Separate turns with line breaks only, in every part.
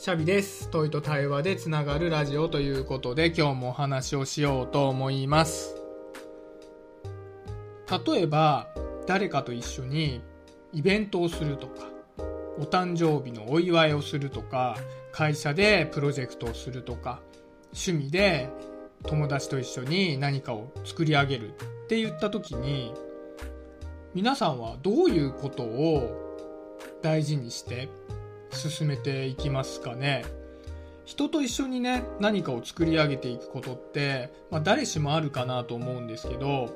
シャビです。問いと対話でつながるラジオということで今日もお話をしようと思います。例えば誰かと一緒にイベントをするとか、お誕生日のお祝いをするとか、会社でプロジェクトをするとか、趣味で友達と一緒に何かを作り上げるって言った時に、皆さんはどういうことを大事にして進めていきますかね。人と一緒にね何かを作り上げていくことって、まあ、誰しもあるかなと思うんですけど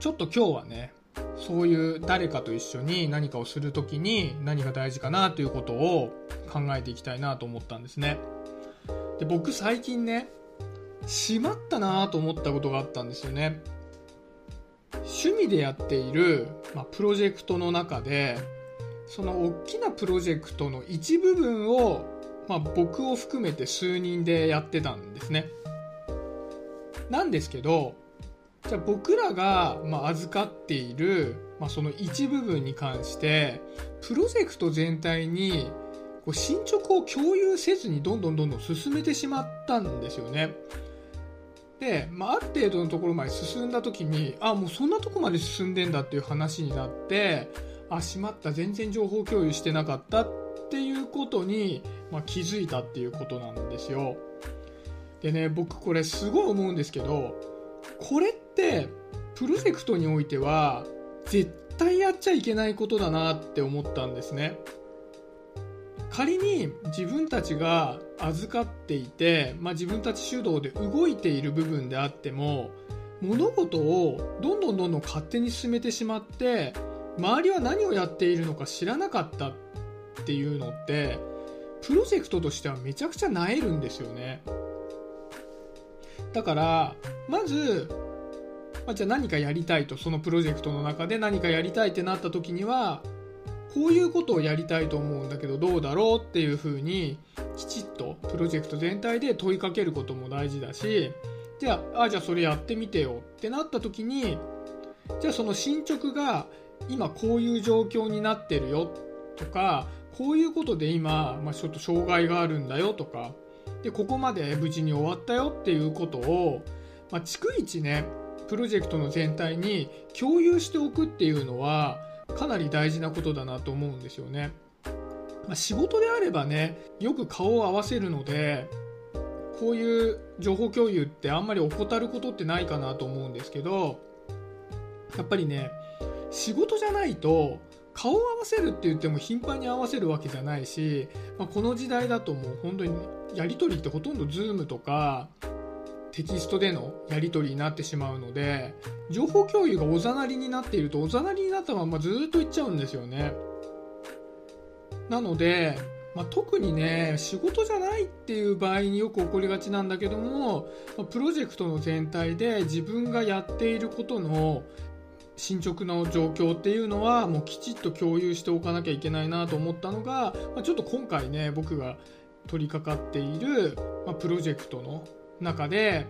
ちょっと今日はねそういう誰かと一緒に何かをする時に何が大事かなということを考えていきたいなと思ったんですね。で僕最近ねしまったなと思ったことがあったんですよね。趣味でやっている、まあ、プロジェクトの中でその大きなプロジェクトの一部分を、まあ、僕を含めて数人でやってたんですね。なんですけど、じゃあ僕らが、まあ、預かっている、まあ、その一部分に関して、プロジェクト全体にこう進捗を共有せずにどんどんどんどん進めてしまったんですよね。で、まあ、ある程度のところまで進んだ時に、あ、もうそんなとこまで進んでんだっていう話になって、あしまった。全然情報共有してなかったっていうことに、まあ、気づいたっていうことなんですよ。でね僕これすごい思うんですけどこれってプロジェクトにおいては絶対やっちゃいけないことだなって思ったんですね。仮に自分たちが預かっていて、まあ、自分たち主導で動いている部分であっても物事をどんどんどんどん勝手に進めてしまって周りは何をやっているのか知らなかったっていうのってプロジェクトとしてはめちゃくちゃなえるんですよね。だからまず、まあ、じゃあ何かやりたいとそのプロジェクトの中で何かやりたいってなった時にはこういうことをやりたいと思うんだけどどうだろうっていうふうにきちっとプロジェクト全体で問いかけることも大事だしじゃああじゃあそれやってみてよってなった時にじゃあその進捗が今こういう状況になってるよとかこういうことで今、まあ、ちょっと障害があるんだよとかでここまで無事に終わったよっていうことを、まあ、逐一ねプロジェクトの全体に共有しておくっていうのはかなり大事なことだなと思うんですよね。まあ、仕事であればねよく顔を合わせるのでこういう情報共有ってあんまり怠ることってないかなと思うんですけどやっぱりね仕事じゃないと顔を合わせるって言っても頻繁に合わせるわけじゃないし、まあ、この時代だともう本当にやり取りってほとんど Zoom とかテキストでのやり取りになってしまうので情報共有がおざなりになっているとおざなりになったままずっといっちゃうんですよね。なので、まあ、特にね仕事じゃないっていう場合によく起こりがちなんだけども、プロジェクトの全体で自分がやっていることの進捗の状況っていうのはもうきちっと共有しておかなきゃいけないなと思ったのが、まあ、ちょっと今回ね僕が取り掛かっている、まあ、プロジェクトの中で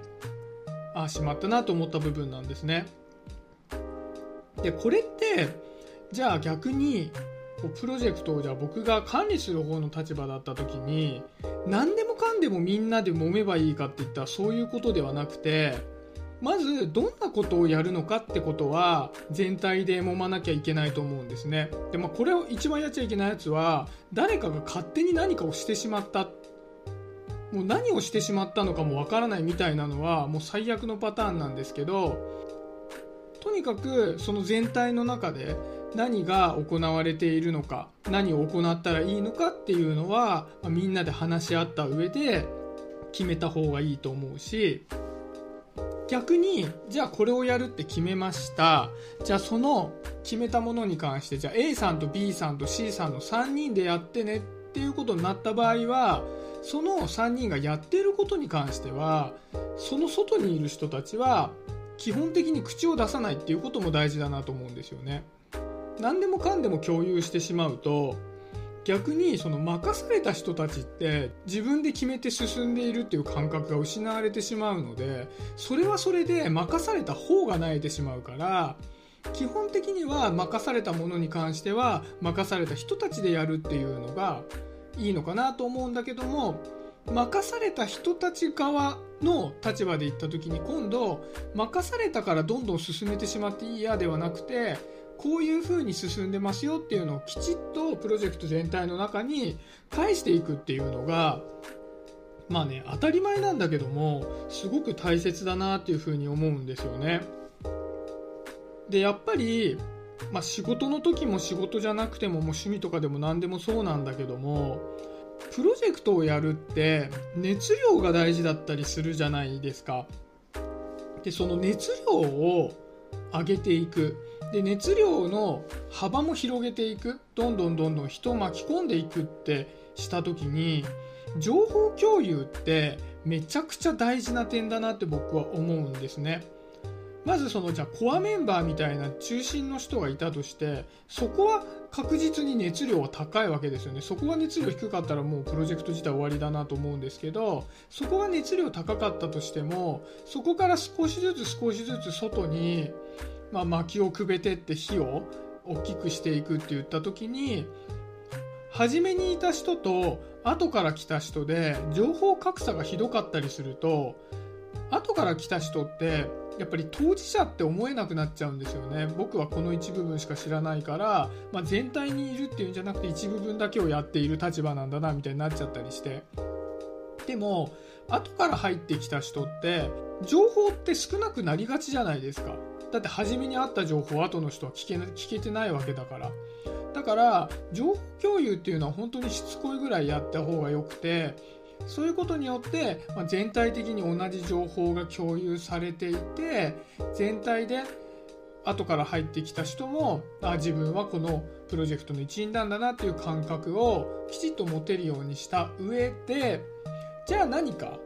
ああしまったなと思った部分なんですね。でこれってじゃあ逆にプロジェクトをじゃあ僕が管理する方の立場だった時に何でもかんでもみんなで揉めばいいかって言ったらそういうことではなくてまずどんなことをやるのかってことは全体で揉まなきゃいけないと思うんですね。で、まあ、これを一番やっちゃいけないやつは誰かが勝手に何かをしてしまった。もう何をしてしまったのかもわからないみたいなのはもう最悪のパターンなんですけどとにかくその全体の中で何が行われているのか何を行ったらいいのかっていうのは、まあ、みんなで話し合った上で決めた方がいいと思うし逆にじゃあこれをやるって決めました。じゃあその決めたものに関してじゃあ A さんと B さんと C さんの3人でやってねっていうことになった場合はその3人がやってることに関してはその外にいる人たちは基本的に口を出さないっていうことも大事だなと思うんですよね。何でもかんでも共有してしまうと逆にその任された人たちって自分で決めて進んでいるっていう感覚が失われてしまうのでそれはそれで任された方が萎えてしまうから基本的には任されたものに関しては任された人たちでやるっていうのがいいのかなと思うんだけども任された人たち側の立場で言った時に今度任されたからどんどん進めてしまっていいやではなくてこういう風に進んでますよっていうのをきちっとプロジェクト全体の中に返していくっていうのがまあね当たり前なんだけどもすごく大切だなっていう風に思うんですよね。でやっぱり、まあ、仕事の時も仕事じゃなくてももう趣味とかでも何でもそうなんだけどもプロジェクトをやるって熱量が大事だったりするじゃないですか。でその熱量を上げていくで熱量の幅も広げていくどんどんどんどん人を巻き込んでいくってした時に情報共有ってめちゃくちゃ大事な点だなって僕は思うんですね。まずそのじゃあコアメンバーみたいな中心の人がいたとしてそこは確実に熱量は高いわけですよねそこが熱量低かったらもうプロジェクト自体終わりだなと思うんですけどそこが熱量高かったとしてもそこから少しずつ少しずつ外に、まあ、薪をくべてって火を大きくしていくって言った時に初めにいた人と後から来た人で情報格差がひどかったりすると後から来た人ってやっぱり当事者って思えなくなっちゃうんですよね。僕はこの一部分しか知らないから、まあ、全体にいるっていうんじゃなくて一部分だけをやっている立場なんだなみたいになっちゃったりして。でも後から入ってきた人って情報って少なくなりがちじゃないですか。だって初めにあった情報後の人は聞け聞けてないわけだから。だから情報共有っていうのは本当にしつこいぐらいやった方がよくてそういうことによって、まあ、全体的に同じ情報が共有されていて全体で後から入ってきた人もあ自分はこのプロジェクトの一員なんだなっていう感覚をきちっと持てるようにした上でじゃあ何か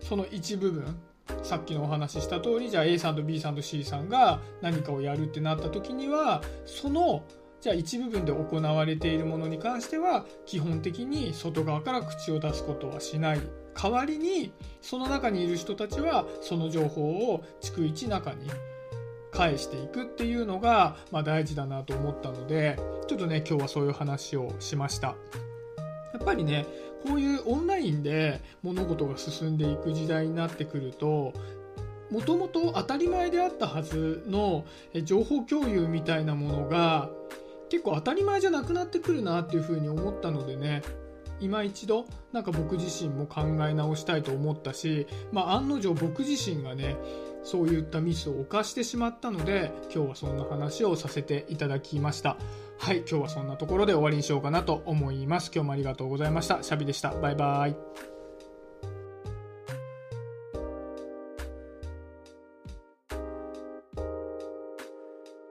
その一部分さっきのお話しした通りじゃあ A さんと B さんと C さんが何かをやるってなった時にはそのじゃあ一部分で行われているものに関しては基本的に外側から口を出すことはしない。代わりにその中にいる人たちはその情報を逐一中に返していくっていうのが、まあ、大事だなと思ったのでちょっとね今日はそういう話をしました。やっぱりねこういうオンラインで物事が進んでいく時代になってくるともともと当たり前であったはずの情報共有みたいなものが結構当たり前じゃなくなってくるなっていうふうに思ったのでね今一度なんか僕自身も考え直したいと思ったし、まあ、案の定僕自身がねそういったミスを犯してしまったので今日はそんな話をさせていただきました。はい今日はそんなところで終わりにしようかなと思います。今日もありがとうございました。シャビでした。バイバイ。